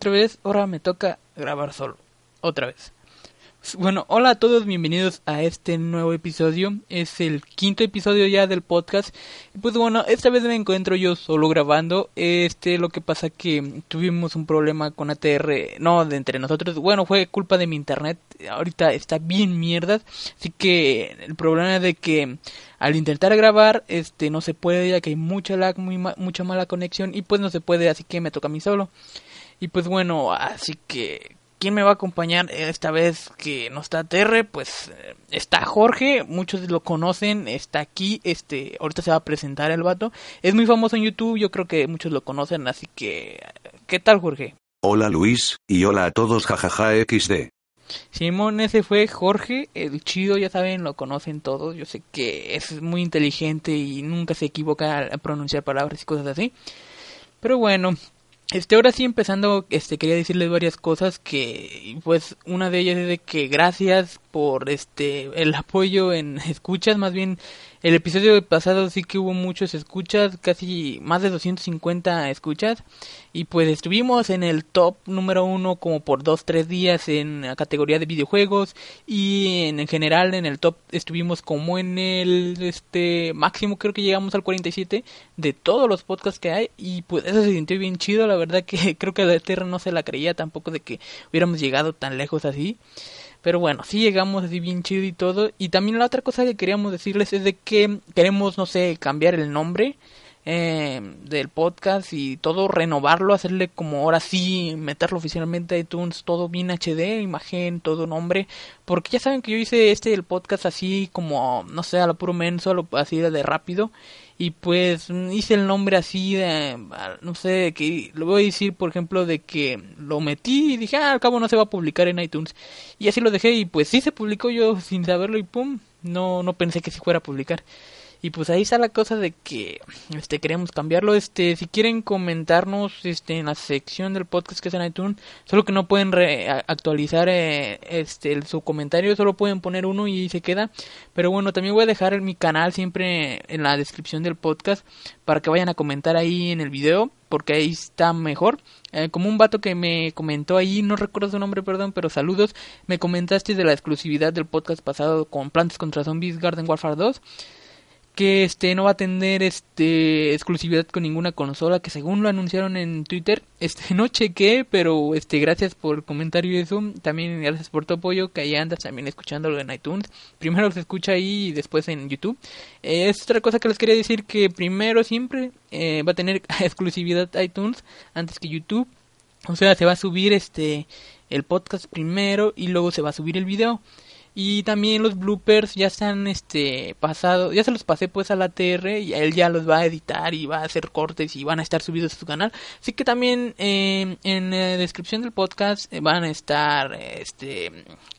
otra vez, ahora me toca grabar solo. Otra vez. Bueno, hola a todos, bienvenidos a este nuevo episodio. Es el quinto episodio ya del podcast. Pues bueno, esta vez me encuentro yo solo grabando. Este, lo que pasa que tuvimos un problema con ATR, no de entre nosotros. Bueno, fue culpa de mi internet. Ahorita está bien mierda. Así que el problema es de que al intentar grabar, este, no se puede ya que hay mucha lag, muy mucha mala conexión y pues no se puede, así que me toca a mí solo. Y pues bueno, así que ¿Quién me va a acompañar esta vez que no está Terre? Pues eh, está Jorge, muchos lo conocen, está aquí, este, ahorita se va a presentar el vato. Es muy famoso en YouTube, yo creo que muchos lo conocen, así que ¿qué tal Jorge? Hola Luis, y hola a todos jajaja XD. Simón, ese fue Jorge, el chido, ya saben, lo conocen todos. Yo sé que es muy inteligente y nunca se equivoca al pronunciar palabras y cosas así. Pero bueno, este, ahora sí empezando, este, quería decirles varias cosas que, pues, una de ellas es de que gracias por, este, el apoyo en escuchas, más bien, el episodio pasado sí que hubo muchos escuchas, casi más de 250 escuchas, y pues estuvimos en el top número uno como por dos, tres días en la categoría de videojuegos, y en, general en el top estuvimos como en el, este, máximo creo que llegamos al 47 de todos los podcasts que hay, y pues eso se sintió bien chido, la verdad que creo que la Tierra no se la creía tampoco de que hubiéramos llegado tan lejos así. Pero bueno, sí llegamos así bien chido y todo. Y también la otra cosa que queríamos decirles es de que queremos, no sé, cambiar el nombre eh, del podcast y todo, renovarlo, hacerle como ahora sí, meterlo oficialmente a iTunes, todo bien HD, imagen, todo nombre. Porque ya saben que yo hice este el podcast así como, no sé, a lo puro menso, así de rápido y pues hice el nombre así de no sé que lo voy a decir por ejemplo de que lo metí y dije ah, al cabo no se va a publicar en iTunes y así lo dejé y pues sí se publicó yo sin saberlo y pum no no pensé que se fuera a publicar y pues ahí está la cosa de que este queremos cambiarlo. Este si quieren comentarnos este en la sección del podcast que es en iTunes solo que no pueden actualizar eh, este su comentario solo pueden poner uno y se queda. Pero bueno también voy a dejar mi canal siempre en la descripción del podcast para que vayan a comentar ahí en el video porque ahí está mejor. Eh, como un vato que me comentó ahí, no recuerdo su nombre, perdón, pero saludos, me comentaste de la exclusividad del podcast pasado con Plantas contra Zombies Garden Warfare 2 que este no va a tener este exclusividad con ninguna consola que según lo anunciaron en Twitter este no chequé pero este gracias por el comentario y eso. También gracias por tu apoyo que ahí andas también escuchándolo en iTunes. Primero se escucha ahí y después en YouTube. Es otra cosa que les quería decir que primero siempre eh, va a tener exclusividad iTunes antes que YouTube. O sea se va a subir este el podcast primero y luego se va a subir el video y también los bloopers ya se han este pasado, ya se los pasé pues a la TR y él ya los va a editar y va a hacer cortes y van a estar subidos a su canal. Así que también eh, en la descripción del podcast eh, van a estar este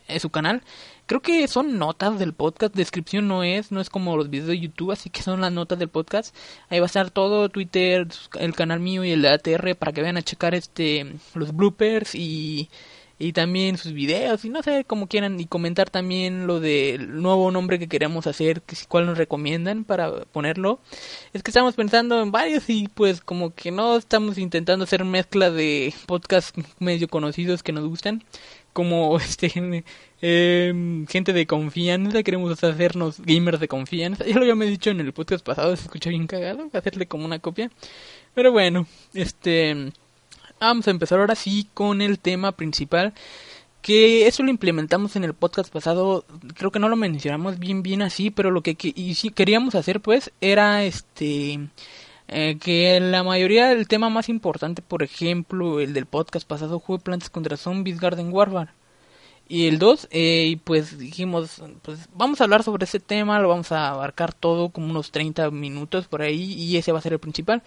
en su canal. Creo que son notas del podcast, descripción no es, no es como los videos de YouTube, así que son las notas del podcast. Ahí va a estar todo Twitter, el canal mío y el de ATR para que vayan a checar este los bloopers y y también sus videos y no sé cómo quieran y comentar también lo del nuevo nombre que queremos hacer, que cuál nos recomiendan para ponerlo. Es que estamos pensando en varios y pues como que no estamos intentando hacer mezcla de podcasts medio conocidos que nos gustan, como este eh, gente de confianza, queremos hacernos gamers de confianza. Ya lo había dicho en el podcast pasado, se escucha bien cagado, hacerle como una copia. Pero bueno, este Vamos a empezar ahora sí con el tema principal. Que eso lo implementamos en el podcast pasado. Creo que no lo mencionamos bien, bien así. Pero lo que, y sí queríamos hacer, pues, era este. Eh, que la mayoría del tema más importante, por ejemplo, el del podcast pasado fue Plantas contra Zombies Garden Warfare y el 2 eh, y pues dijimos pues vamos a hablar sobre ese tema lo vamos a abarcar todo como unos 30 minutos por ahí y ese va a ser el principal.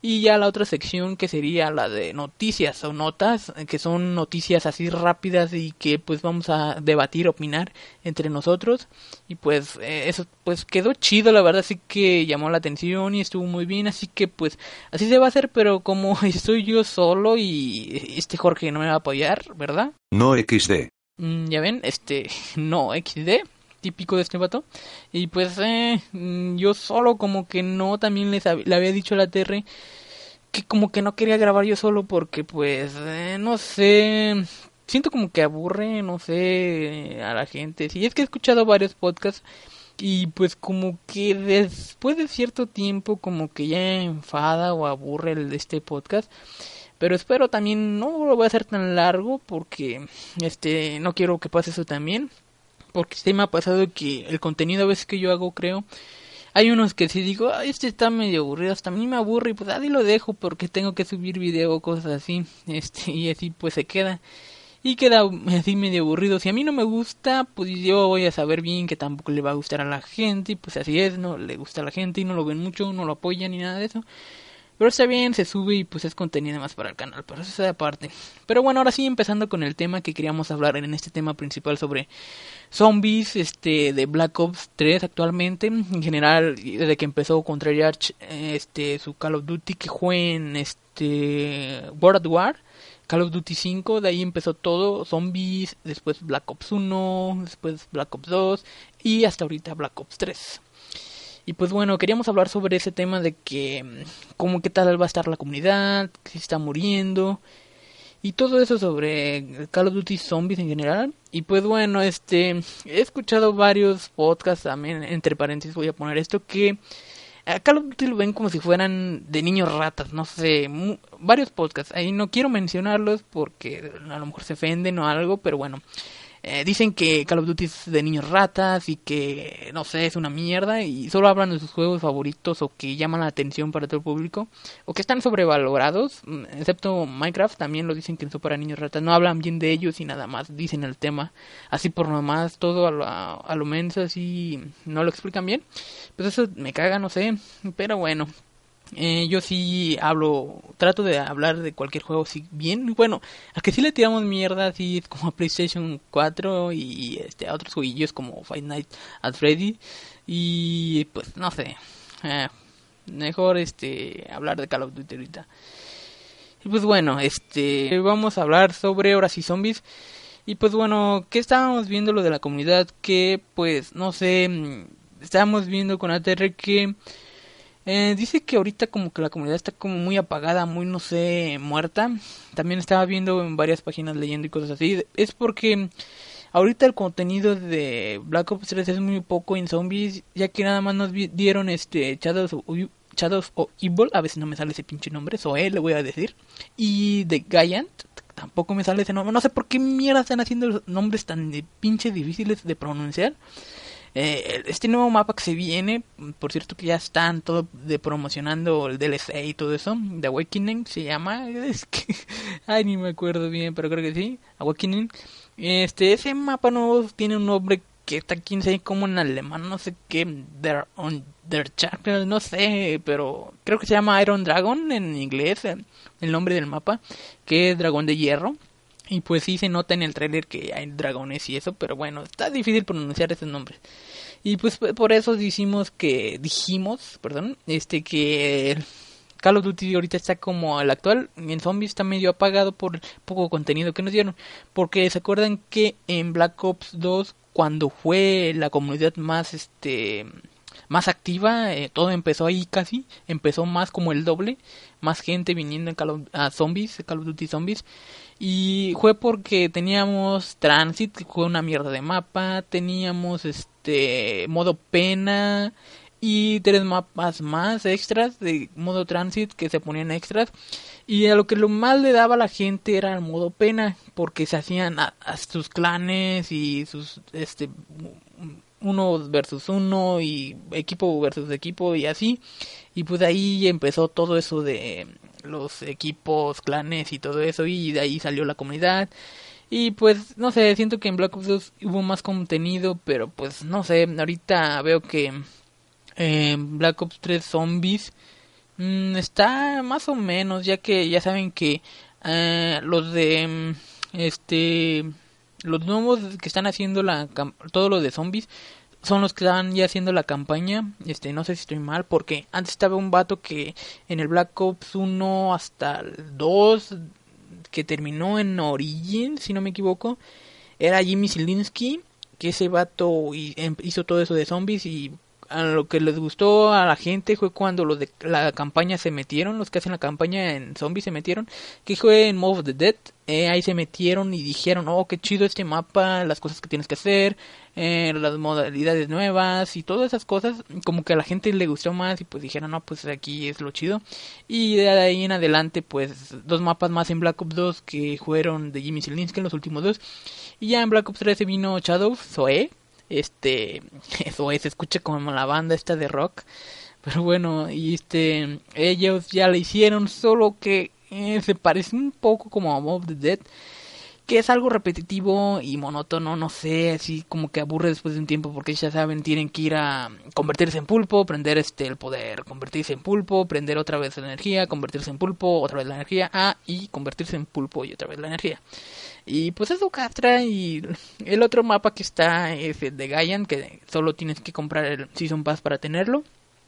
Y ya la otra sección que sería la de noticias o notas que son noticias así rápidas y que pues vamos a debatir opinar entre nosotros. Y pues eh, eso pues quedó chido la verdad así que llamó la atención y estuvo muy bien. Así que pues así se va a hacer pero como estoy yo solo y este Jorge no me va a apoyar verdad no XD ya ven, este, no, XD, típico de este vato. Y pues, eh, mm, yo solo como que no, también les le había dicho a la TR que como que no quería grabar yo solo porque pues eh, no sé, siento como que aburre, no sé, a la gente. Sí, es que he escuchado varios podcasts y pues como que después de cierto tiempo como que ya enfada o aburre el este podcast. Pero espero también no lo voy a hacer tan largo porque este no quiero que pase eso también. Porque este me ha pasado que el contenido a veces que yo hago creo hay unos que si digo, este está medio aburrido, hasta a mí me aburre y pues ahí lo dejo porque tengo que subir video o cosas así. Este, y así pues se queda. Y queda así medio aburrido. Si a mí no me gusta, pues yo voy a saber bien que tampoco le va a gustar a la gente. Y pues así es, no le gusta a la gente y no lo ven mucho, no lo apoyan ni nada de eso. Pero está bien, se sube y pues es contenido más para el canal, pero eso es aparte. Pero bueno, ahora sí empezando con el tema que queríamos hablar en este tema principal sobre zombies este de Black Ops 3 actualmente, en general desde que empezó contra Treyarch este su Call of Duty que fue en este World War, Call of Duty 5, de ahí empezó todo, zombies, después Black Ops 1, después Black Ops 2 y hasta ahorita Black Ops 3. Y pues bueno, queríamos hablar sobre ese tema de que, mm, cómo qué tal va a estar la comunidad, si está muriendo, y todo eso sobre Call of Duty Zombies en general. Y pues bueno, este, he escuchado varios podcasts también, entre paréntesis voy a poner esto, que a Call of Duty lo ven como si fueran de niños ratas, no sé, varios podcasts. Ahí no quiero mencionarlos porque a lo mejor se ofenden o algo, pero bueno. Eh, dicen que Call of Duty es de niños ratas y que, no sé, es una mierda y solo hablan de sus juegos favoritos o que llaman la atención para todo el público o que están sobrevalorados, mm, excepto Minecraft, también lo dicen que son para niños ratas, no hablan bien de ellos y nada más dicen el tema así por nomás, todo a lo, a lo menso, así no lo explican bien. Pues eso me caga, no sé, pero bueno, eh, yo sí hablo, trato de hablar de cualquier juego si bien. Bueno, a que sí le tiramos mierda, así como a PlayStation 4 y este, a otros jueguillos como Fight Night at Freddy. Y pues no sé, eh, mejor este hablar de Call of Duty ahorita. Y pues bueno, este vamos a hablar sobre horas y zombies. Y pues bueno, ¿qué estábamos viendo lo de la comunidad? Que pues no sé, mm, estábamos viendo con ATR que eh, dice que ahorita como que la comunidad está como muy apagada, muy no sé, muerta. También estaba viendo en varias páginas leyendo y cosas así. Es porque ahorita el contenido de Black Ops 3 es muy poco en zombies, ya que nada más nos dieron este Shadows of, Shadows Evil, a veces no me sale ese pinche nombre, Zoe le voy a decir. Y de Giant, tampoco me sale ese nombre. No sé por qué mierda están haciendo nombres tan de pinche difíciles de pronunciar. Eh, este nuevo mapa que se viene, por cierto que ya están todo de promocionando el DLC y todo eso, The Awakening se llama, es que, ay ni me acuerdo bien, pero creo que sí, Awakening. Este, ese mapa nuevo tiene un nombre que está aquí como en alemán, no sé qué, Der, on, der no sé, pero creo que se llama Iron Dragon en inglés, el nombre del mapa, que es dragón de hierro. Y pues sí se nota en el trailer que hay dragones y eso, pero bueno, está difícil pronunciar esos nombres. Y pues por eso dijimos que dijimos, perdón, este que Call of Duty ahorita está como al actual, en Zombies está medio apagado por el poco contenido que nos dieron, porque se acuerdan que en Black Ops 2 cuando fue la comunidad más este más activa, eh, todo empezó ahí casi, empezó más como el doble, más gente viniendo en Call a Zombies, Call of Duty Zombies y fue porque teníamos Transit, que fue una mierda de mapa, teníamos este modo pena y tres mapas más extras de modo Transit que se ponían extras. Y a lo que lo más le daba a la gente era el modo pena, porque se hacían a, sus clanes y sus este uno versus uno y equipo versus equipo y así. Y pues ahí empezó todo eso de los equipos, clanes y todo eso y de ahí salió la comunidad. Y pues no sé, siento que en Black Ops 2 hubo más contenido, pero pues no sé, ahorita veo que en Black Ops 3 Zombies mm, está más o menos, ya que ya saben que eh, los de este los nuevos que están haciendo la todo lo de zombies son los que están ya haciendo la campaña. Este, no sé si estoy mal, porque antes estaba un vato que en el Black Ops 1 hasta el 2, que terminó en Origin, si no me equivoco, era Jimmy Zielinski, que ese vato em, hizo todo eso de zombies y a lo que les gustó a la gente fue cuando los de la campaña se metieron, los que hacen la campaña en zombies se metieron, que fue en Mob of the Dead, eh, ahí se metieron y dijeron, oh, qué chido este mapa, las cosas que tienes que hacer, eh, las modalidades nuevas y todas esas cosas, como que a la gente le gustó más y pues dijeron, no, pues aquí es lo chido. Y de ahí en adelante, pues dos mapas más en Black Ops 2 que fueron de Jimmy Zielinski, los últimos dos. Y ya en Black Ops 3 se vino Shadow, Zoe, este, Zoe se escucha como la banda esta de rock. Pero bueno, y este, ellos ya le hicieron, solo que eh, se parece un poco como a Mob the Dead que es algo repetitivo y monótono, no sé, así como que aburre después de un tiempo porque ya saben, tienen que ir a convertirse en pulpo, prender este el poder, convertirse en pulpo, prender otra vez la energía, convertirse en pulpo, otra vez la energía, ah, y convertirse en pulpo y otra vez la energía. Y pues eso castra y el otro mapa que está es el de Gaian, que solo tienes que comprar el Season Pass para tenerlo.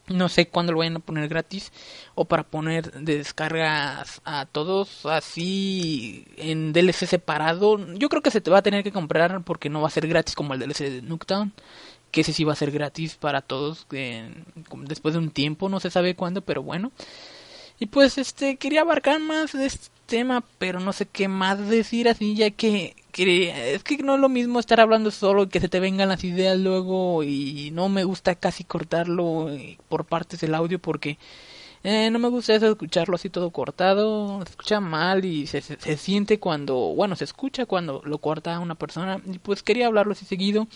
No sé cuándo lo vayan a poner gratis o para poner de descargas a todos así en DLC separado. Yo creo que se te va a tener que comprar porque no va a ser gratis como el DLC de Nuketown. Que ese sí va a ser gratis para todos después de un tiempo, no se sabe cuándo, pero bueno. Y pues este quería abarcar más de este tema, pero no sé qué más decir así, ya que, es que no es lo mismo estar hablando solo y que se te vengan las ideas luego y no me gusta casi cortarlo eh, por partes del audio porque eh, no me gusta eso escucharlo así todo cortado, se escucha mal y se, se, siente cuando, bueno, se escucha cuando lo corta una persona. Y pues quería hablarlo así seguido.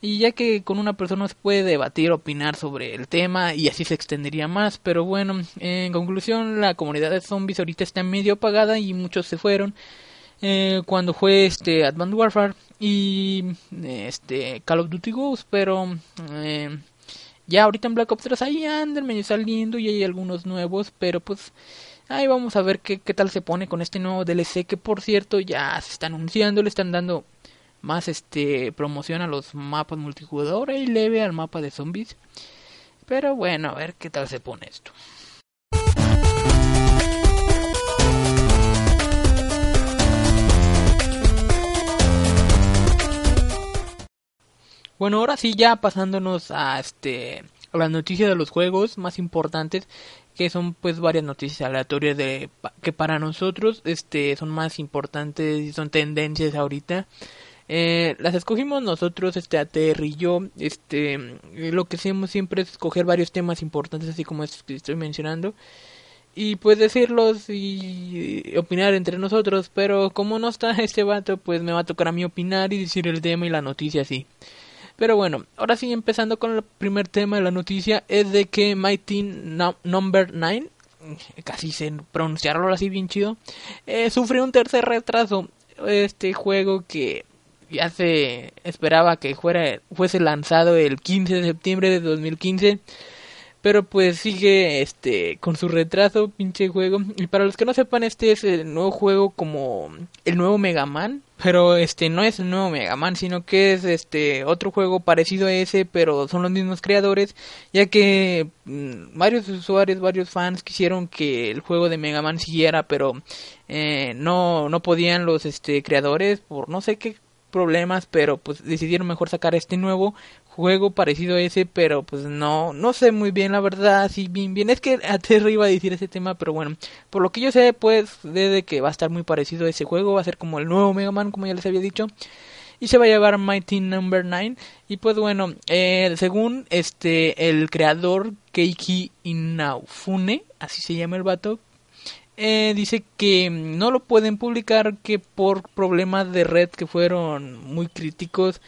Y ya que con una persona se puede debatir, opinar sobre el tema y así se extendería más, pero bueno, en conclusión la comunidad de zombies ahorita está medio apagada y muchos se fueron eh, cuando fue este Advanced Warfare y este Call of Duty Ghost, pero eh, ya ahorita en Black Ops 3 ahí andan medio saliendo y hay algunos nuevos, pero pues ahí vamos a ver qué, qué tal se pone con este nuevo DLC que por cierto ya se está anunciando, le están dando más este promoción a los mapas multijugador y leve al mapa de zombies. Pero bueno, a ver qué tal se pone esto. Bueno, ahora sí ya pasándonos a este a las noticias de los juegos más importantes, que son pues varias noticias aleatorias de que para nosotros este son más importantes y son tendencias ahorita. Eh, las escogimos nosotros, este ATR y yo. Este, lo que hacemos siempre es escoger varios temas importantes, así como estos que estoy mencionando, y pues decirlos y opinar entre nosotros. Pero como no está este vato, pues me va a tocar a mí opinar y decir el tema y la noticia así. Pero bueno, ahora sí, empezando con el primer tema de la noticia, es de que Mighty Number 9, casi se pronunciarlo así bien chido, eh, sufrió un tercer retraso. Este juego que ya se esperaba que fuera fuese lanzado el 15 de septiembre de 2015 pero pues sigue este con su retraso pinche juego. Y para los que no sepan este es el nuevo juego como el nuevo Mega Man. Pero este no es el nuevo Mega Man sino que es este otro juego parecido a ese pero son los mismos creadores ya que mm, varios usuarios varios fans quisieron que el juego de Mega Man siguiera pero eh, no no podían los este creadores por no sé qué problemas, pero pues decidieron mejor sacar este nuevo juego parecido a ese, pero pues no, no sé muy bien la verdad, si bien, bien, es que Terry iba a decir ese tema, pero bueno, por lo que yo sé, pues, desde que va a estar muy parecido a ese juego, va a ser como el nuevo Mega Man, como ya les había dicho, y se va a llevar Mighty Number 9, y pues bueno, según este, el creador Keiki Inaufune, así se llama el vato, eh, dice que no lo pueden publicar que por problemas de red que fueron muy críticos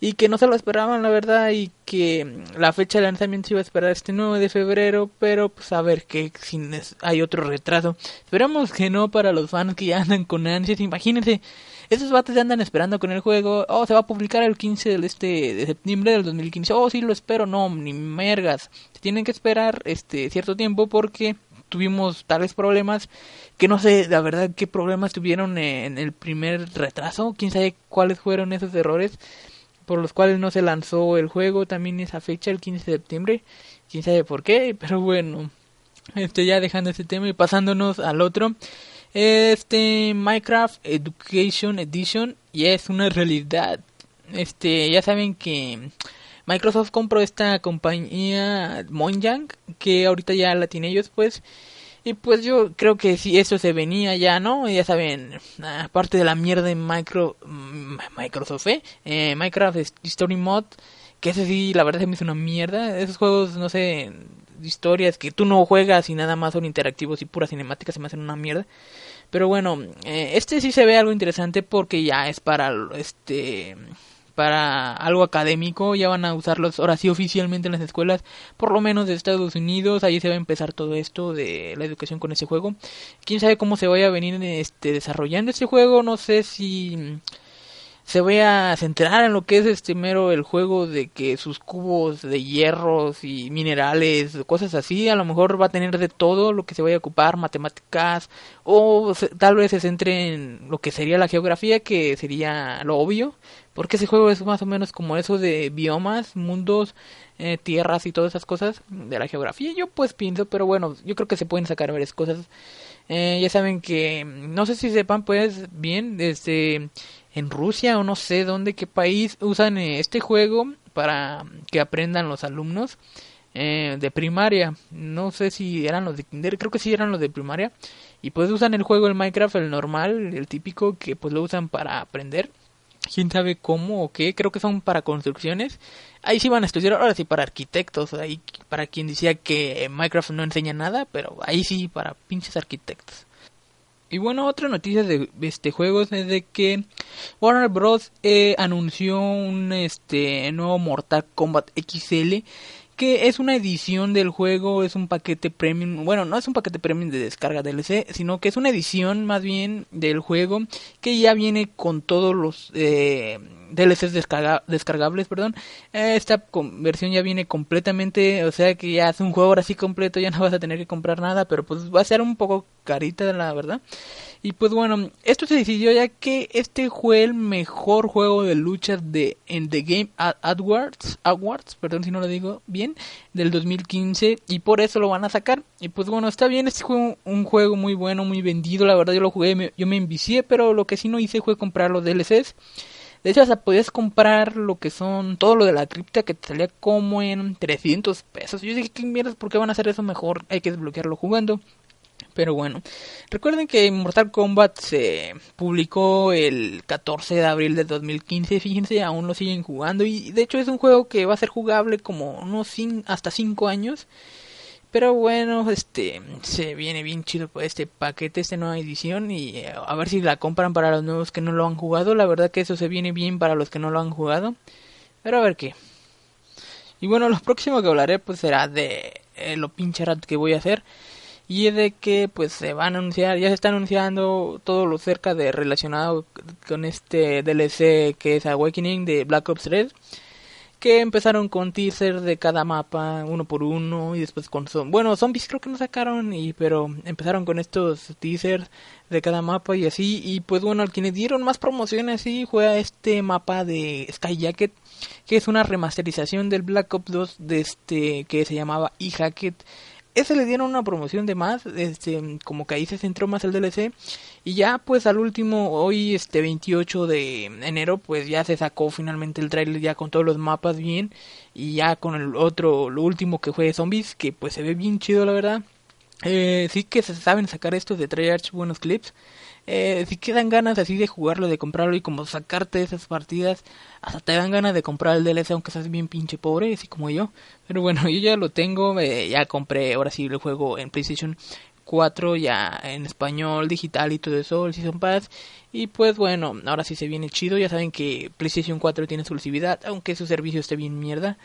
y que no se lo esperaban la verdad y que la fecha de lanzamiento se iba a esperar este 9 de febrero pero pues a ver que si hay otro retraso. Esperamos que no para los fans que ya andan con ansias. Imagínense esos bates ya andan esperando con el juego. Oh se va a publicar el 15 del este de septiembre del 2015 oh sí lo espero. No ni mergas. Se tienen que esperar este cierto tiempo porque tuvimos tales problemas que no sé la verdad qué problemas tuvieron en el primer retraso, quién sabe cuáles fueron esos errores por los cuales no se lanzó el juego también esa fecha el 15 de septiembre, quién sabe por qué, pero bueno, este ya dejando este tema y pasándonos al otro, este Minecraft Education Edition ya es una realidad. Este, ya saben que Microsoft compró esta compañía Monjang, que ahorita ya la tiene ellos, pues. Y pues yo creo que si eso se venía ya, ¿no? Ya saben, aparte de la mierda de micro, mm, Microsoft, ¿eh? ¿eh? Minecraft Story Mod, que ese sí, la verdad se me hizo una mierda. Esos juegos, no sé, historias que tú no juegas y nada más son interactivos y puras cinemáticas se me hacen una mierda. Pero bueno, eh, este sí se ve algo interesante porque ya es para este para algo académico, ya van a usarlos ahora sí oficialmente en las escuelas, por lo menos de Estados Unidos, ahí se va a empezar todo esto de la educación con ese juego. Quién sabe cómo se vaya a venir este desarrollando este juego, no sé si se vaya a centrar en lo que es este mero el juego de que sus cubos de hierros y minerales, cosas así, a lo mejor va a tener de todo lo que se vaya a ocupar, matemáticas, o tal vez se centre en lo que sería la geografía, que sería lo obvio, porque ese juego es más o menos como eso de biomas, mundos, eh, tierras y todas esas cosas de la geografía. Yo pues pienso, pero bueno, yo creo que se pueden sacar varias cosas. Eh, ya saben que, no sé si sepan pues bien, desde en Rusia o no sé dónde, qué país usan eh, este juego para que aprendan los alumnos eh, de primaria. No sé si eran los de kinder, creo que sí eran los de primaria. Y pues usan el juego, el Minecraft, el normal, el típico, que pues lo usan para aprender. Quién sabe cómo o qué, creo que son para construcciones. Ahí sí van a estudiar, ahora sí para arquitectos. Ahí para quien decía que Minecraft no enseña nada, pero ahí sí para pinches arquitectos. Y bueno, otra noticia de este juego es de que Warner Bros. Eh, anunció un este nuevo Mortal Kombat XL que es una edición del juego, es un paquete premium, bueno, no es un paquete premium de descarga DLC, sino que es una edición más bien del juego que ya viene con todos los eh, DLCs descargables, perdón. Esta versión ya viene completamente, o sea que ya es un juego ahora sí completo, ya no vas a tener que comprar nada, pero pues va a ser un poco carita, la verdad. Y pues bueno, esto se decidió ya que este fue el mejor juego de lucha de en The Game Awards, Awards, perdón si no lo digo bien, del 2015 y por eso lo van a sacar. Y pues bueno, está bien, este fue un, juego muy bueno, muy vendido, la verdad yo lo jugué, yo me envicié, pero lo que sí no hice fue comprar los DLCs. De hecho, hasta podías comprar lo que son todo lo de la cripta que te salía como en 300 pesos. Yo dije, ¿qué mierdas? ¿Por qué van a hacer eso mejor? Hay que desbloquearlo jugando. Pero bueno, recuerden que Mortal Kombat se publicó el 14 de abril de 2015, fíjense, aún lo siguen jugando y de hecho es un juego que va a ser jugable como unos hasta 5 años. Pero bueno, este se viene bien chido por este paquete, esta nueva edición y eh, a ver si la compran para los nuevos que no lo han jugado. La verdad que eso se viene bien para los que no lo han jugado. Pero a ver qué. Y bueno, lo próximo que hablaré pues será de eh, lo pinche que voy a hacer y es de que pues se va a anunciar, ya se está anunciando todo lo cerca de relacionado con este DLC que es Awakening de Black Ops 3 que empezaron con teasers de cada mapa uno por uno y después con son bueno zombies creo que no sacaron y pero empezaron con estos teasers de cada mapa y así y pues bueno al quienes dieron más promociones sí fue este mapa de Sky Jacket que es una remasterización del Black Ops 2 de este que se llamaba e-Hacket ese le dieron una promoción de más, este, como que ahí se centró más el DLC. Y ya pues al último, hoy este 28 de enero, pues ya se sacó finalmente el trailer ya con todos los mapas bien. Y ya con el otro, lo último que fue Zombies, que pues se ve bien chido la verdad. Eh, sí que se saben sacar estos de Treyarch buenos clips eh, si quedan ganas así de jugarlo, de comprarlo y como sacarte esas partidas, hasta te dan ganas de comprar el DLC aunque seas bien pinche pobre, así como yo. Pero bueno, yo ya lo tengo, eh, ya compré ahora sí el juego en PlayStation 4 ya en español, digital y todo eso, el Season Pass. Y pues bueno, ahora sí se viene chido. Ya saben que PlayStation 4 tiene exclusividad, aunque su servicio esté bien mierda.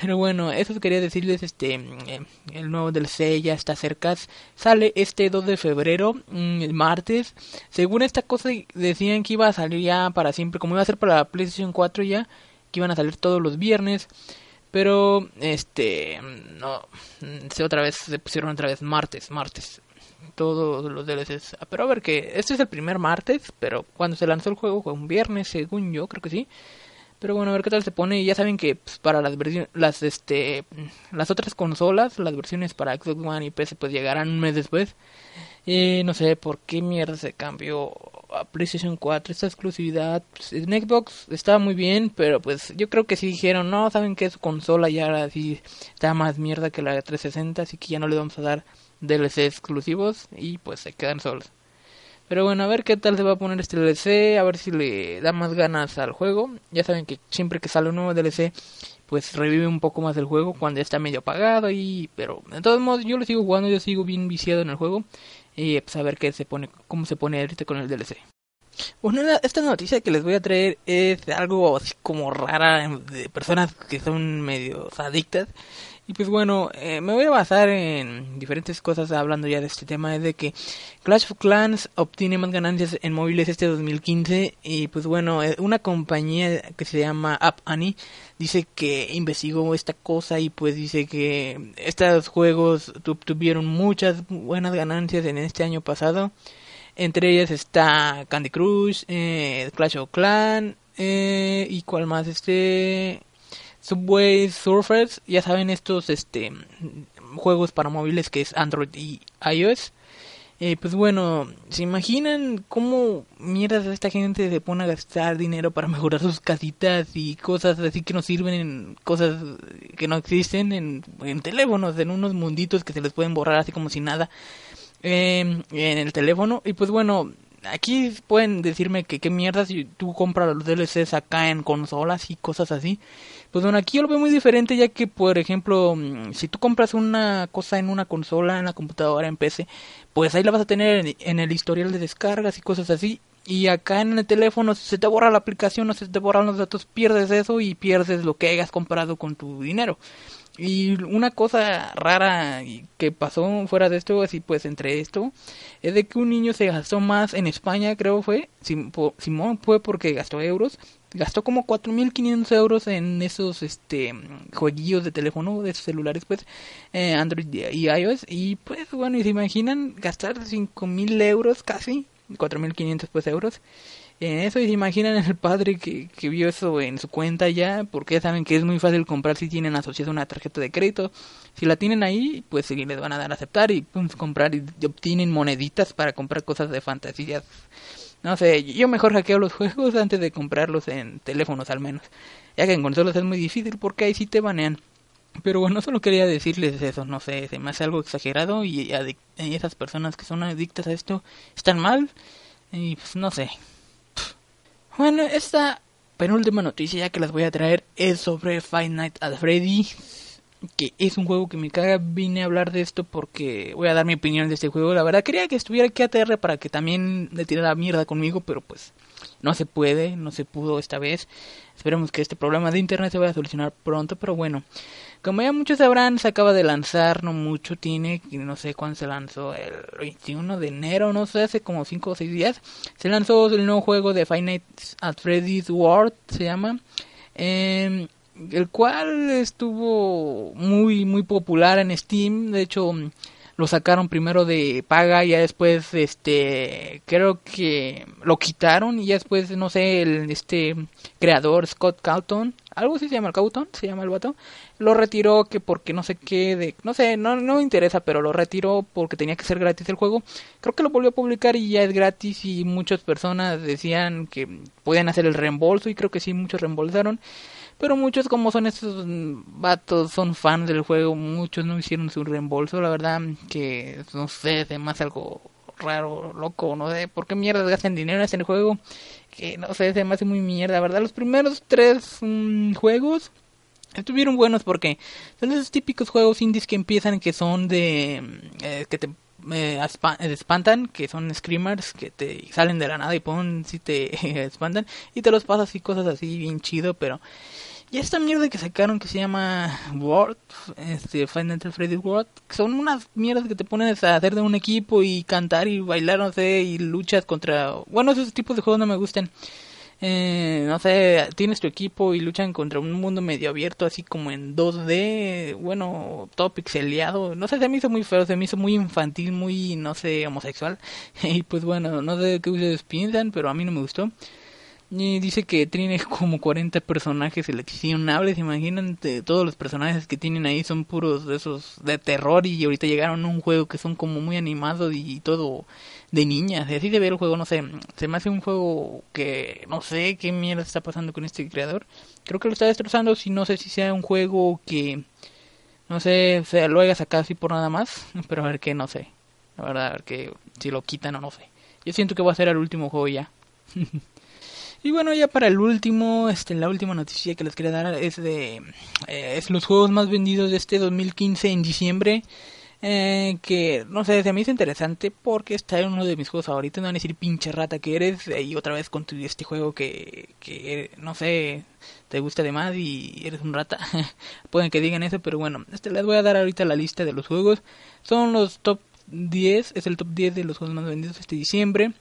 Pero bueno, eso quería decirles, este, eh, el nuevo DLC ya está cerca. Sale este 2 de febrero, mm, el martes. Según esta cosa decían que iba a salir ya para siempre, como iba a ser para la PlayStation 4 ya, que iban a salir todos los viernes. Pero, este, no, se otra vez, se pusieron otra vez martes, martes todos los DLCs. Ah, pero a ver que este es el primer martes, pero cuando se lanzó el juego fue un viernes, según yo, creo que sí. Pero bueno, a ver qué tal se pone. Y ya saben que pues, para las versiones, las este, las otras consolas, las versiones para Xbox One y PC, pues llegarán un mes después. Y no sé por qué mierda se cambió a PlayStation 4, esta exclusividad. Pues, en Xbox estaba muy bien, pero pues yo creo que sí dijeron, no, saben que su consola ya sí está más mierda que la de 360, así que ya no le vamos a dar DLC exclusivos y pues se quedan solos. Pero bueno, a ver qué tal se va a poner este DLC, a ver si le da más ganas al juego. Ya saben que siempre que sale un nuevo DLC, pues revive un poco más el juego cuando ya está medio apagado y pero de todos modos yo lo sigo jugando, yo sigo bien viciado en el juego y pues a ver qué se pone cómo se pone ahorita con el DLC. Bueno, esta noticia que les voy a traer es algo así como rara de personas que son medio adictas y pues bueno, eh, me voy a basar en diferentes cosas hablando ya de este tema. Es de que Clash of Clans obtiene más ganancias en móviles este 2015. Y pues bueno, eh, una compañía que se llama App Annie dice que investigó esta cosa y pues dice que estos juegos tuvieron muchas buenas ganancias en este año pasado. Entre ellas está Candy Crush, eh, Clash of Clans y cuál más este Subway Surfers, ya saben estos este juegos para móviles que es Android y iOS. Eh, pues bueno, ¿se imaginan cómo mierdas esta gente se pone a gastar dinero para mejorar sus casitas y cosas así que no sirven en cosas que no existen en, en teléfonos, en unos munditos que se les pueden borrar así como si nada eh, en el teléfono? Y pues bueno, aquí pueden decirme que qué mierdas si tú compras los DLCs acá en consolas y cosas así. Pues bueno, aquí yo lo veo muy diferente ya que, por ejemplo, mm, si tú compras una cosa en una consola, en la computadora, en PC, pues ahí la vas a tener en, el historial de descargas y cosas así. Y acá en el teléfono, si se te borra la aplicación o se te borran los datos, pierdes eso y pierdes lo que hayas comprado con tu dinero. Y una cosa rara que pasó fuera de esto, así pues entre esto, es de que un niño se gastó más en España, creo fue, Simón fue porque gastó euros, gastó como 4.500 euros en esos este jueguillos de teléfono, de celulares pues, eh, Android y iOS, y pues bueno, y se imaginan gastar 5.000 euros casi, 4.500 pues euros, en eso y se imaginan el padre que, que vio eso en su cuenta ya, porque ya saben que es muy fácil comprar si tienen asociada una tarjeta de crédito. Si la tienen ahí, pues sí les van a dar a aceptar y pum, comprar y obtienen moneditas para comprar cosas de fantasía. No sé, yo mejor hackeo los juegos antes de comprarlos en teléfonos al menos. Ya que en consolas es muy difícil porque ahí sí te banean. Pero bueno, solo quería decirles eso, no sé, se me hace algo exagerado y, esas personas que son adictas a esto están mal y pues no sé, bueno, esta penúltima noticia que las voy a traer es sobre Five Nights at Freddy. Que es un juego que me caga. Vine a hablar de esto porque voy a dar mi opinión de este juego. La verdad quería que estuviera aquí ATR para que también le tirara mierda conmigo, pero pues no se puede, no se pudo esta vez. Esperemos que este problema de internet se vaya a solucionar pronto, pero bueno. Como ya muchos sabrán, se acaba de lanzar, no mucho tiene, no sé cuándo se lanzó, el 21 de enero, no sé, hace como 5 o 6 días. Se lanzó el nuevo juego de Five Nights at Freddy's World, se llama. Eh, el cual estuvo muy, muy popular en Steam. De hecho, lo sacaron primero de paga y ya después este creo que lo quitaron y ya después no sé el este creador Scott Calton algo así se llama el Calton se llama el vato lo retiró que porque no sé qué de no sé no no me interesa pero lo retiró porque tenía que ser gratis el juego creo que lo volvió a publicar y ya es gratis y muchas personas decían que pueden hacer el reembolso y creo que sí muchos reembolsaron pero muchos como son estos vatos, son fans del juego, muchos no hicieron su reembolso, la verdad que no sé, es más algo raro, loco, no sé, ¿por qué mierda gastan dinero en el juego? Que no sé, se me muy mierda, ¿verdad? Los primeros tres mm, juegos estuvieron buenos porque son esos típicos juegos indies que empiezan que son de... Eh, que te eh, espantan, que son screamers que te salen de la nada y pon si te espantan y te los pasas y cosas así bien chido, pero y esta mierda que sacaron que se llama World, este Final Freddy World, son unas mierdas que te ponen a hacer de un equipo y cantar y bailar, no sé, y luchas contra... Bueno, esos tipos de juegos no me gustan. Eh, no sé, tienes tu equipo y luchan contra un mundo medio abierto, así como en 2D, bueno, todo pixeleado. No sé, se me hizo muy feo, se me hizo muy infantil, muy, no sé, homosexual. y pues bueno, no sé qué ustedes piensan, pero a mí no me gustó. Y dice que tiene como 40 personajes seleccionables. Imagínate, todos los personajes que tienen ahí son puros de esos de terror. Y ahorita llegaron a un juego que son como muy animados y todo de niñas. Y así de ver el juego, no sé. Se me hace un juego que no sé qué mierda está pasando con este creador. Creo que lo está destrozando. Si no sé si sea un juego que no sé, o sea, lo haya sacado así por nada más. Pero a ver qué, no sé. La verdad, a ver que si lo quitan o no sé. Yo siento que va a ser el último juego ya. y bueno, ya para el último, este, la última noticia que les quería dar es de eh, es los juegos más vendidos de este 2015 en diciembre. Eh, que no sé, se me hizo interesante porque está en uno de mis juegos favoritos. No van a decir pinche rata que eres. Y otra vez con tu, este juego que, que no sé, te gusta de más y eres un rata. Pueden que digan eso, pero bueno, este les voy a dar ahorita la lista de los juegos. Son los top 10, es el top 10 de los juegos más vendidos este diciembre.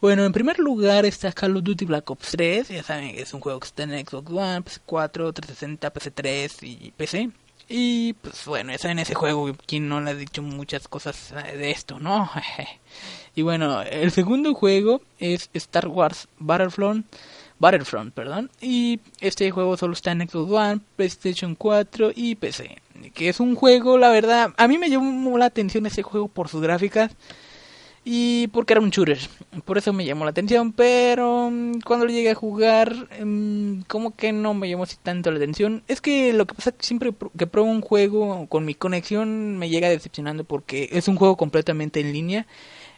Bueno, en primer lugar está Call of Duty Black Ops 3. Ya saben que es un juego que está en Xbox One, PS4, 360, PC3 y PC. Y pues bueno, ya saben ese juego, quien no le ha dicho muchas cosas de esto, ¿no? y bueno, el segundo juego es Star Wars Battlefront. Battlefront, perdón. Y este juego solo está en Xbox One, PlayStation 4 y PC. Que es un juego, la verdad, a mí me llamó la atención ese juego por sus gráficas y porque era un shooter. Por eso me llamó la atención, pero mm, cuando llegué a jugar, mm, como que no me llamó así tanto la atención. Es que lo que pasa es que siempre que pruebo un juego con mi conexión me llega decepcionando porque es un juego completamente en línea.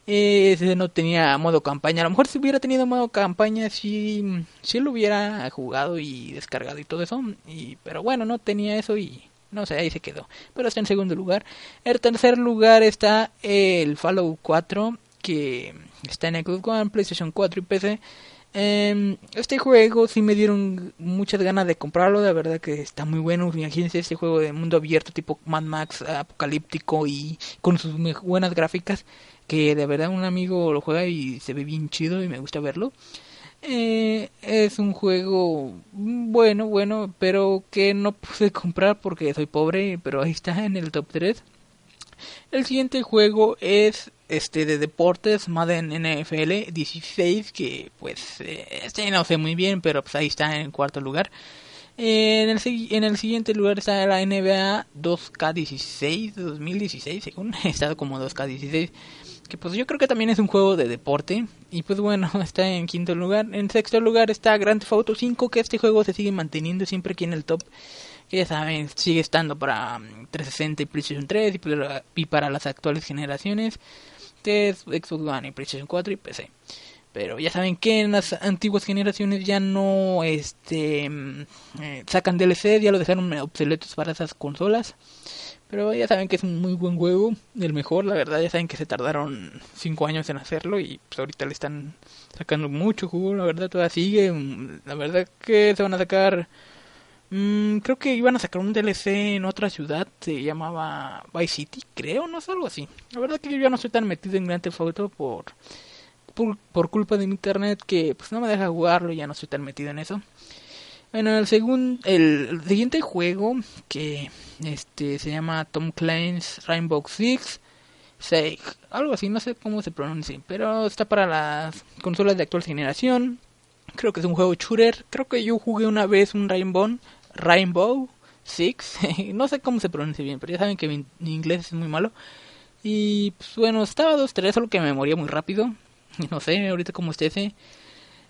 Ese no tenía modo campaña. A lo mejor si hubiera tenido modo campaña, si, si lo hubiera jugado y descargado y todo eso. Y, pero bueno, no tenía eso y no sé, ahí se quedó. Pero está en segundo lugar. En tercer lugar está el Fallout 4, que está en Xbox One, PlayStation 4 y PC. Em, este juego sí me dieron muchas ganas de comprarlo, de verdad que está muy bueno. Imagínense este juego de mundo abierto tipo Mad Max apocalíptico y con sus buenas gráficas que de verdad un amigo lo juega y se ve bien chido y me gusta verlo. Eh, es un juego bueno, bueno, pero que no pude comprar porque soy pobre, pero ahí está en el top 3. El siguiente juego es este de deportes Madden NFL 16 que pues eh, este no sé muy bien, pero pues ahí está en cuarto lugar. En el, en el siguiente lugar está la NBA 2K16 2016, según he estado como 2K16 que pues yo creo que también es un juego de deporte. Y pues bueno está en quinto lugar. En sexto lugar está Grand Theft Auto 5 que este juego se sigue manteniendo siempre aquí en el top. Que ya saben sigue estando para 360 mm, y PlayStation 3 y para, las actuales generaciones que es Xbox One y PlayStation 4 y PC pero ya saben que en las antiguas generaciones ya no este mm, eh, sacan DLC ya lo dejaron obsoletos para esas consolas pero ya saben que es un muy buen juego, el mejor, la verdad, ya saben que se tardaron 5 años en hacerlo y pues ahorita le están sacando mucho jugo, la verdad todavía sigue, la verdad que se van a sacar, mmm, creo que iban a sacar un DLC en otra ciudad, se llamaba Vice City, creo, no es algo así. La verdad que yo ya no estoy tan metido en Grand Theft Auto por, por, por culpa de internet que pues no me deja jugarlo, ya no estoy tan metido en eso. Bueno, el, segundo, el siguiente juego que este se llama Tom Clancy's Rainbow Six, Six, algo así, no sé cómo se pronuncia, pero está para las consolas de actual generación. Creo que es un juego shooter. Creo que yo jugué una vez un Rainbow, Rainbow Six, no sé cómo se pronuncia bien, pero ya saben que mi, inglés es muy malo. Y pues bueno, estaba 2-3, solo que me moría muy rápido. No sé, ahorita como esté ese.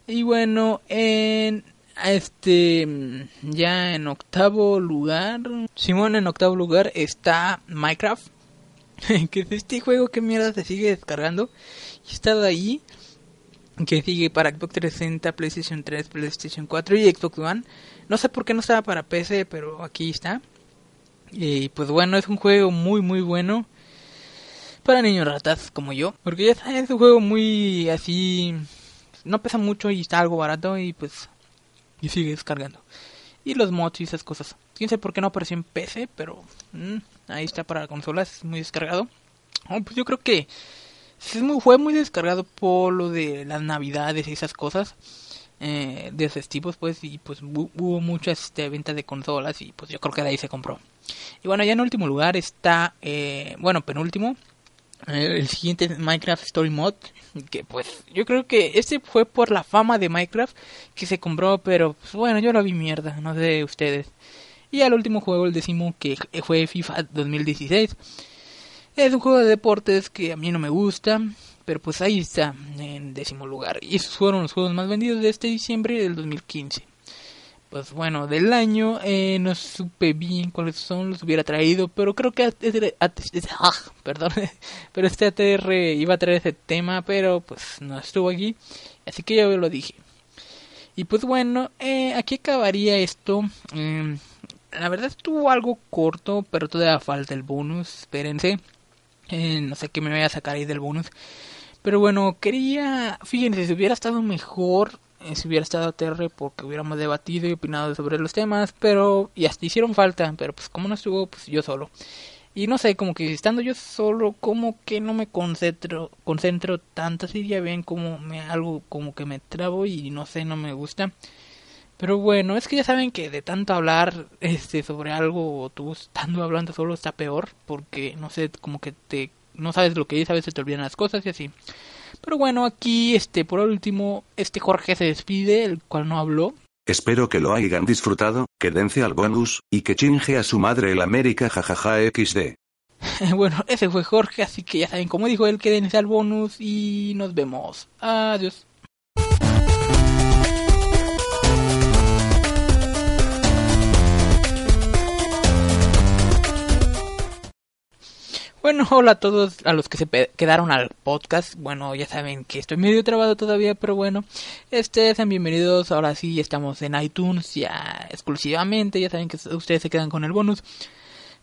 Y bueno, en este, ya en octavo lugar, Simón, en octavo lugar está Minecraft. que es este juego que mierda se sigue descargando. Y está de ahí. Que sigue para Xbox 360, PlayStation 3, PlayStation 4 y Xbox One. No sé por qué no estaba para PC, pero aquí está. Y pues bueno, es un juego muy muy bueno. Para niños ratas como yo. Porque ya es un juego muy así... No pesa mucho y está algo barato y pues y sigue descargando. Y los mods y esas cosas. Quién sé por qué no apareció en PC, pero mm, ahí está para consolas, muy descargado. Oh, pues yo creo que fue muy descargado por lo de las navidades y esas cosas. Eh, de festivos pues y pues hubo muchas este, ventas de consolas y pues yo creo que de ahí se compró y bueno ya en último lugar está eh, bueno penúltimo el siguiente Minecraft Story Mode, que pues yo creo que este fue por la fama de Minecraft que se compró, pero pues, bueno, yo lo vi mierda, no sé ustedes. Y al último juego, el décimo, que fue FIFA 2016. Es un juego de deportes que a mí no me gusta, pero pues ahí está, en décimo lugar. Y esos fueron los juegos más vendidos de este diciembre del 2015 pues bueno, del año eh, no supe bien cuáles son, los hubiera traído, pero creo que ah, perdón, pero este ATR iba a traer ese tema, pero pues no estuvo aquí, así que yo lo dije. Y pues bueno, eh, aquí acabaría esto. Em, la verdad estuvo algo corto, pero todavía falta el bonus, espérense. Eh, no sé qué me voy a sacar ahí del bonus. Pero bueno, quería, fíjense, si hubiera estado mejor si hubiera estado TR porque hubiéramos debatido y opinado sobre los temas, pero y hasta hicieron falta, pero pues como no estuvo, pues yo solo. Y no sé, como que estando yo solo, como que no me concentro, concentro tanto, así ya ven como me algo como que me trabo y no sé, no me gusta. Pero bueno, es que ya saben que de tanto hablar este sobre algo o tú estando hablando solo está peor porque no sé, como que te no sabes lo que dices, a veces te olvidan las cosas y así. Pero bueno, aquí, este, por último, este Jorge se despide, el cual no habló. Espero que lo hayan disfrutado, que dense al bonus, y que chinge a su madre el América jajaja XD. bueno, ese fue Jorge, así que ya saben, como dijo él, que dense al bonus y nos vemos. Adiós. Bueno, hola a todos a los que se quedaron al podcast. Bueno, ya saben que estoy medio trabado todavía, pero bueno, este, sean bienvenidos. Ahora sí estamos en iTunes ya exclusivamente. Ya saben que ustedes se quedan con el bonus.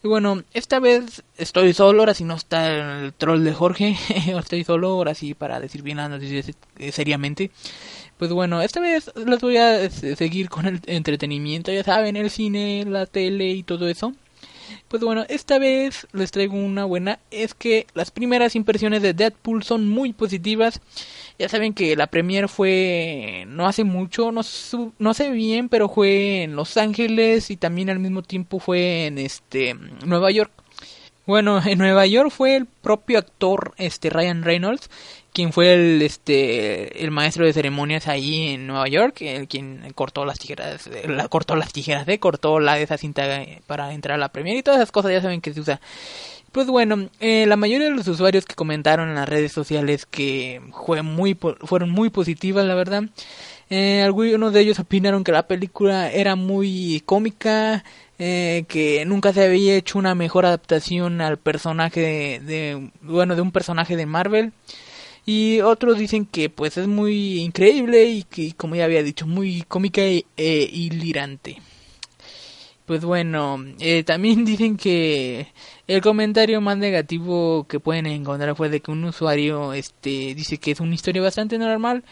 Y bueno, esta vez estoy solo, ahora sí no está el troll de Jorge. estoy solo, ahora sí para decir bien las noticias eh, seriamente. Pues bueno, esta vez les voy a seguir con el entretenimiento, ya saben, el cine, la tele y todo eso. Pues bueno, esta vez les traigo una buena. Es que las primeras impresiones de Deadpool son muy positivas. Ya saben que la premiere fue no hace mucho, no, no sé bien, pero fue en Los Ángeles y también al mismo tiempo fue en este Nueva York. Bueno, en Nueva York fue el propio actor este Ryan Reynolds quien fue el este el maestro de ceremonias ahí en Nueva York, el quien cortó las tijeras, la, cortó las tijeras, de cortó la de esa cinta para entrar a la premier y todas esas cosas ya saben que se usa. Pues bueno, eh, la mayoría de los usuarios que comentaron en las redes sociales que fue muy fueron muy positivas, la verdad. Eh, algunos de ellos opinaron que la película era muy cómica, eh, que nunca se había hecho una mejor adaptación al personaje de bueno de un personaje de Marvel. Y otros dicen que pues es muy increíble y que como ya había dicho muy cómica e, e pues bueno eh, también dicen que el comentario más negativo que pueden encontrar fue de que un usuario este dice que es una historia bastante normal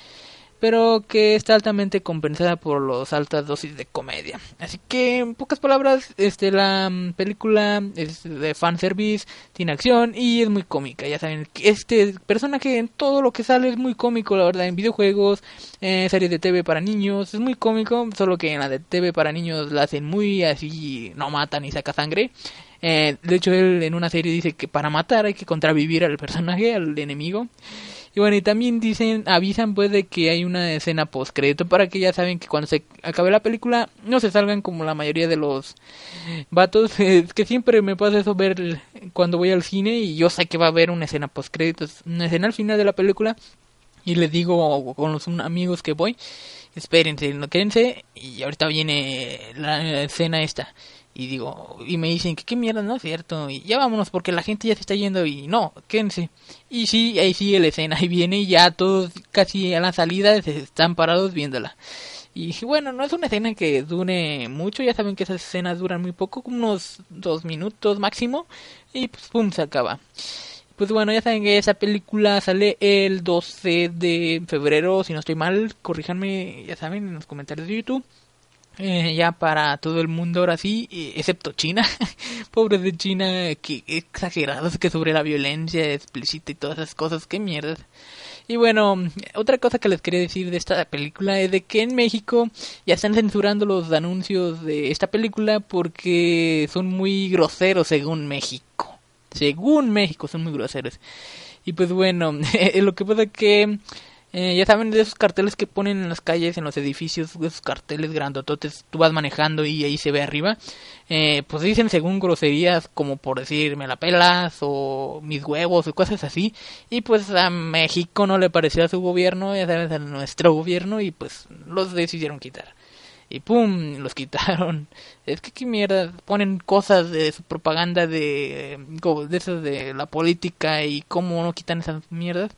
pero que está altamente compensada por las altas dosis de comedia. Así que, en pocas palabras, este la mm, película es de fanservice, tiene acción y es muy cómica. Ya saben, este personaje en todo lo que sale es muy cómico, la verdad, en videojuegos, en series de TV para niños, es muy cómico, solo que en la de TV para niños la hacen muy así, no matan ni saca sangre. Eh, de hecho, él en una serie dice que para matar hay que contravivir al personaje, al enemigo. Y bueno, y también dicen, avisan pues de que hay una escena post crédito para que ya saben que cuando se acabe la película no se salgan como la mayoría de los vatos. Es que siempre me pasa eso ver cuando voy al cine y yo sé que va a haber una escena post créditos, una escena al final de la película y les digo con los amigos que voy, espérense, no quédense y ahorita viene la escena esta y digo y me dicen que qué mierda no es cierto y ya vámonos porque la gente ya se está yendo y no quédense y sí ahí sigue la escena y viene y ya todos casi a la salida están parados viéndola. Y bueno no es una escena que dure mucho ya saben que esas escenas duran muy poco unos dos minutos máximo y pues pum se acaba pues bueno, ya saben que esa película sale el 12 de febrero, si no estoy mal, corríjanme, ya saben, en los comentarios de YouTube. Eh, ya para todo el mundo ahora sí, eh, excepto China. Pobre de China, que exagerados que sobre la violencia explícita y todas esas cosas, qué mierda. Y bueno, otra cosa que les quería decir de esta película es de que en México ya están censurando los anuncios de esta película porque son muy groseros según México. según México, son muy groseros. Y pues bueno, lo que pasa que eh, ya saben de esos carteles que ponen en las calles, en los edificios, esos carteles grandototes, tú vas manejando y ahí se ve arriba. Eh, pues dicen según groserías como por decir me la pelas o mis huevos o cosas así. Y pues a México no le pareció a su gobierno, ya sabes, a nuestro gobierno y pues los decidieron quitar. Y pum, los quitaron. Es que qué mierda, ponen cosas de su propaganda de, de eso de la política y cómo no quitan esas mierdas.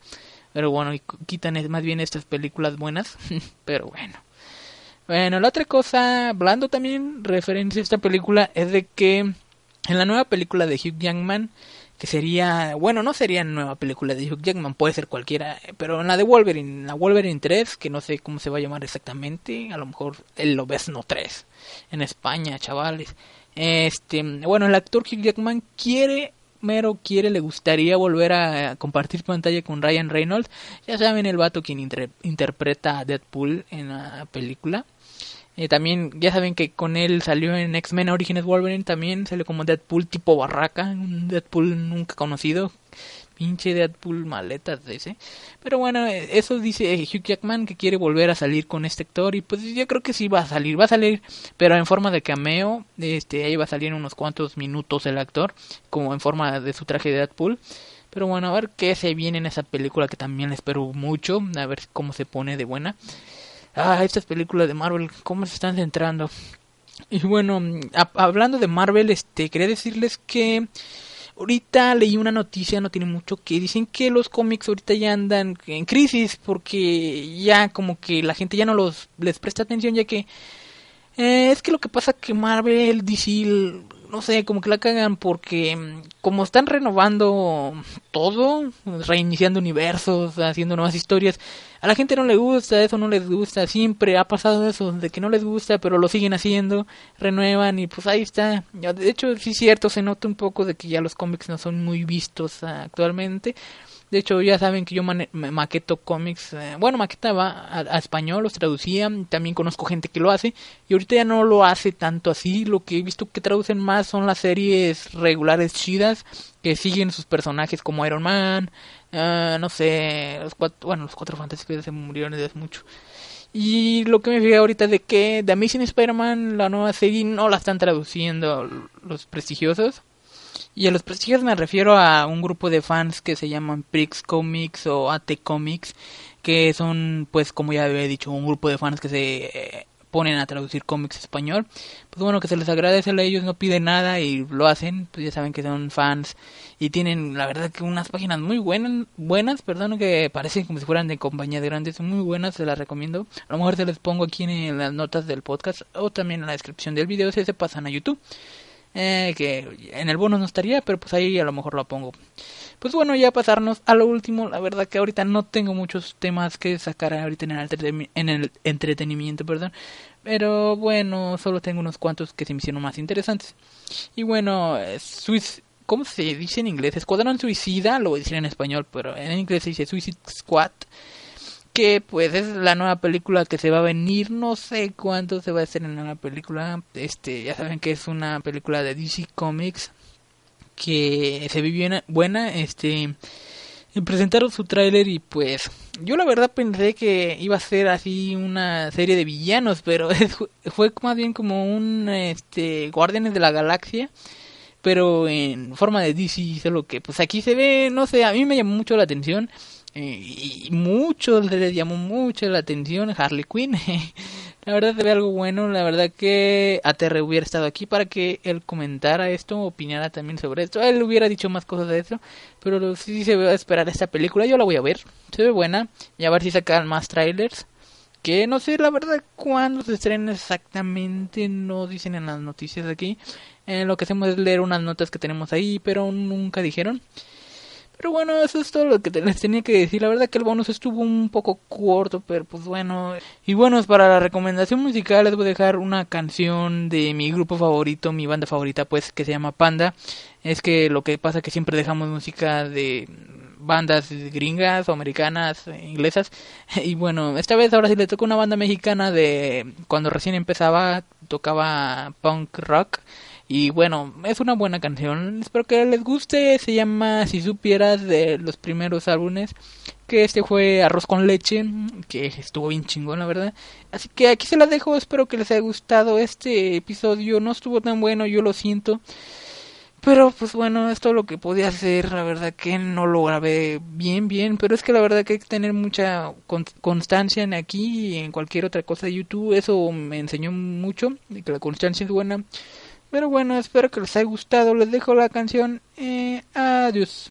Pero bueno, y quitan más bien estas películas buenas. Pero bueno. Bueno, la otra cosa, hablando también referencia a esta película, es de que en la nueva película de Hugh Jackman, que sería, bueno, no sería nueva película de Hugh Jackman, puede ser cualquiera, pero en la de Wolverine, la Wolverine 3, que no sé cómo se va a llamar exactamente, a lo mejor el Lobesno 3, en España, chavales. Este, bueno, el actor Hugh Jackman quiere mero quiere, le gustaría volver a compartir pantalla con Ryan Reynolds. Ya saben, el vato quien interpreta a Deadpool en la película. Eh, también, ya saben que con él salió en X-Men Origins Wolverine, también salió como Deadpool tipo barraca, un Deadpool nunca conocido, Pinche Deadpool maletas ese. Pero bueno, eh, eso dice Hugh Jackman que quiere volver a salir con este actor. Y pues yo creo que sí va a salir. Va a salir, pero en forma de cameo. Este, ahí va a salir en unos cuantos minutos el actor. Como en forma de su traje de Deadpool. Pero bueno, a ver qué se viene en esa película que también espero mucho. A ver cómo se pone de buena. Ah, estas películas de Marvel, cómo se están centrando. Y bueno, hablando de Marvel, este, quería decirles que Ahorita leí una noticia, no tiene mucho, que dicen que los cómics ahorita ya andan en crisis porque ya como que la gente ya no los les presta atención ya que eh, es que lo que pasa que Marvel, DC no sé, como que la cagan porque mm, como están renovando todo, reiniciando universos, haciendo nuevas historias, a la gente no le gusta, eso no les gusta, siempre ha pasado eso, de que no les gusta, pero lo siguen haciendo, renuevan y pues ahí está. De hecho, sí es cierto, se nota un poco de que ya los cómics no son muy vistos actualmente. De hecho, ya saben que yo maqueto cómics, eh, bueno, maquetaba a, español, los traducía, también conozco gente que lo hace, y ahorita ya no lo hace tanto así, lo que he visto que traducen más son las series regulares chidas, que siguen sus personajes como Iron Man, uh, no sé, los cuatro, bueno, los cuatro fantásticos se murieron desde hace mucho. Y lo que me fijé ahorita de que The Amazing Spider-Man, la nueva serie, no la están traduciendo los prestigiosos y a los prestigios me refiero a un grupo de fans que se llaman Prix Comics o AT Comics, que son, pues como ya había dicho, un grupo de fans que se eh, ponen a traducir cómics español. Pues bueno, que se les agradece a ellos, no piden nada y lo hacen, pues ya saben que son fans y tienen la verdad que unas páginas muy buenas, buenas, perdón, que parecen como si fueran de compañía de grandes, muy buenas, se las recomiendo. A lo mejor se les pongo aquí en las notas del podcast o también en la descripción del video si se pasan a YouTube. Eh, que en el bonus no estaría, pero pues ahí a lo mejor lo pongo. Pues bueno, ya pasarnos a lo último, la verdad que ahorita no tengo muchos temas que sacar ahorita en el, en el entretenimiento, perdón. Pero bueno, solo tengo unos cuantos que se me hicieron más interesantes. Y bueno, eh, Swiss, ¿cómo se dice en inglés? Escuadrón Suicida, lo voy a decir en español, pero en inglés se dice Suicide Squad que pues es la nueva película que se va a venir, no sé cuánto se va a hacer en la película, este, ya saben que es una película de DC Comics que se vivió buena, este, presentaron su tráiler y pues yo la verdad pensé que iba a ser así una serie de villanos, pero fue más bien como un este Guardianes de la Galaxia, pero en forma de DC, solo que pues aquí se ve, no sé, a mí me llamó mucho la atención y mucho les llamó mucho la atención Harley Quinn. la verdad se ve algo bueno, la verdad que ATR hubiera estado aquí para que él comentara esto, opinara también sobre esto. Él hubiera dicho más cosas de eso, pero sí se va a esperar esta película, yo la voy a ver. Se ve buena y a ver si sacan más trailers. Que no sé la verdad cuándo se estrena exactamente, no dicen en las noticias aquí. Eh, lo que hacemos es leer unas notas que tenemos ahí, pero nunca dijeron. Pero bueno, eso es todo lo que les tenía que decir. La verdad que el bonus estuvo un poco corto, pero pues bueno. Y bueno, para la recomendación musical les voy a dejar una canción de mi grupo favorito, mi banda favorita, pues que se llama Panda. Es que lo que pasa es que siempre dejamos música de bandas gringas americanas, inglesas. Y bueno, esta vez ahora sí le tocó una banda mexicana de cuando recién empezaba, tocaba punk rock Y bueno, es una buena canción. Espero que les guste. Se llama Si supieras de los primeros álbumes. Que este fue Arroz con leche. Que estuvo bien chingón, la verdad. Así que aquí se las dejo. Espero que les haya gustado este episodio. No estuvo tan bueno, yo lo siento. Pero pues bueno, esto es lo que podía hacer, la verdad que no lo grabé bien, bien, pero es que la verdad que hay que tener mucha constancia en aquí y en cualquier otra cosa de YouTube, eso me enseñó mucho, que la constancia es buena. Pero bueno, espero que les haya gustado, les dejo la canción, eh, adiós.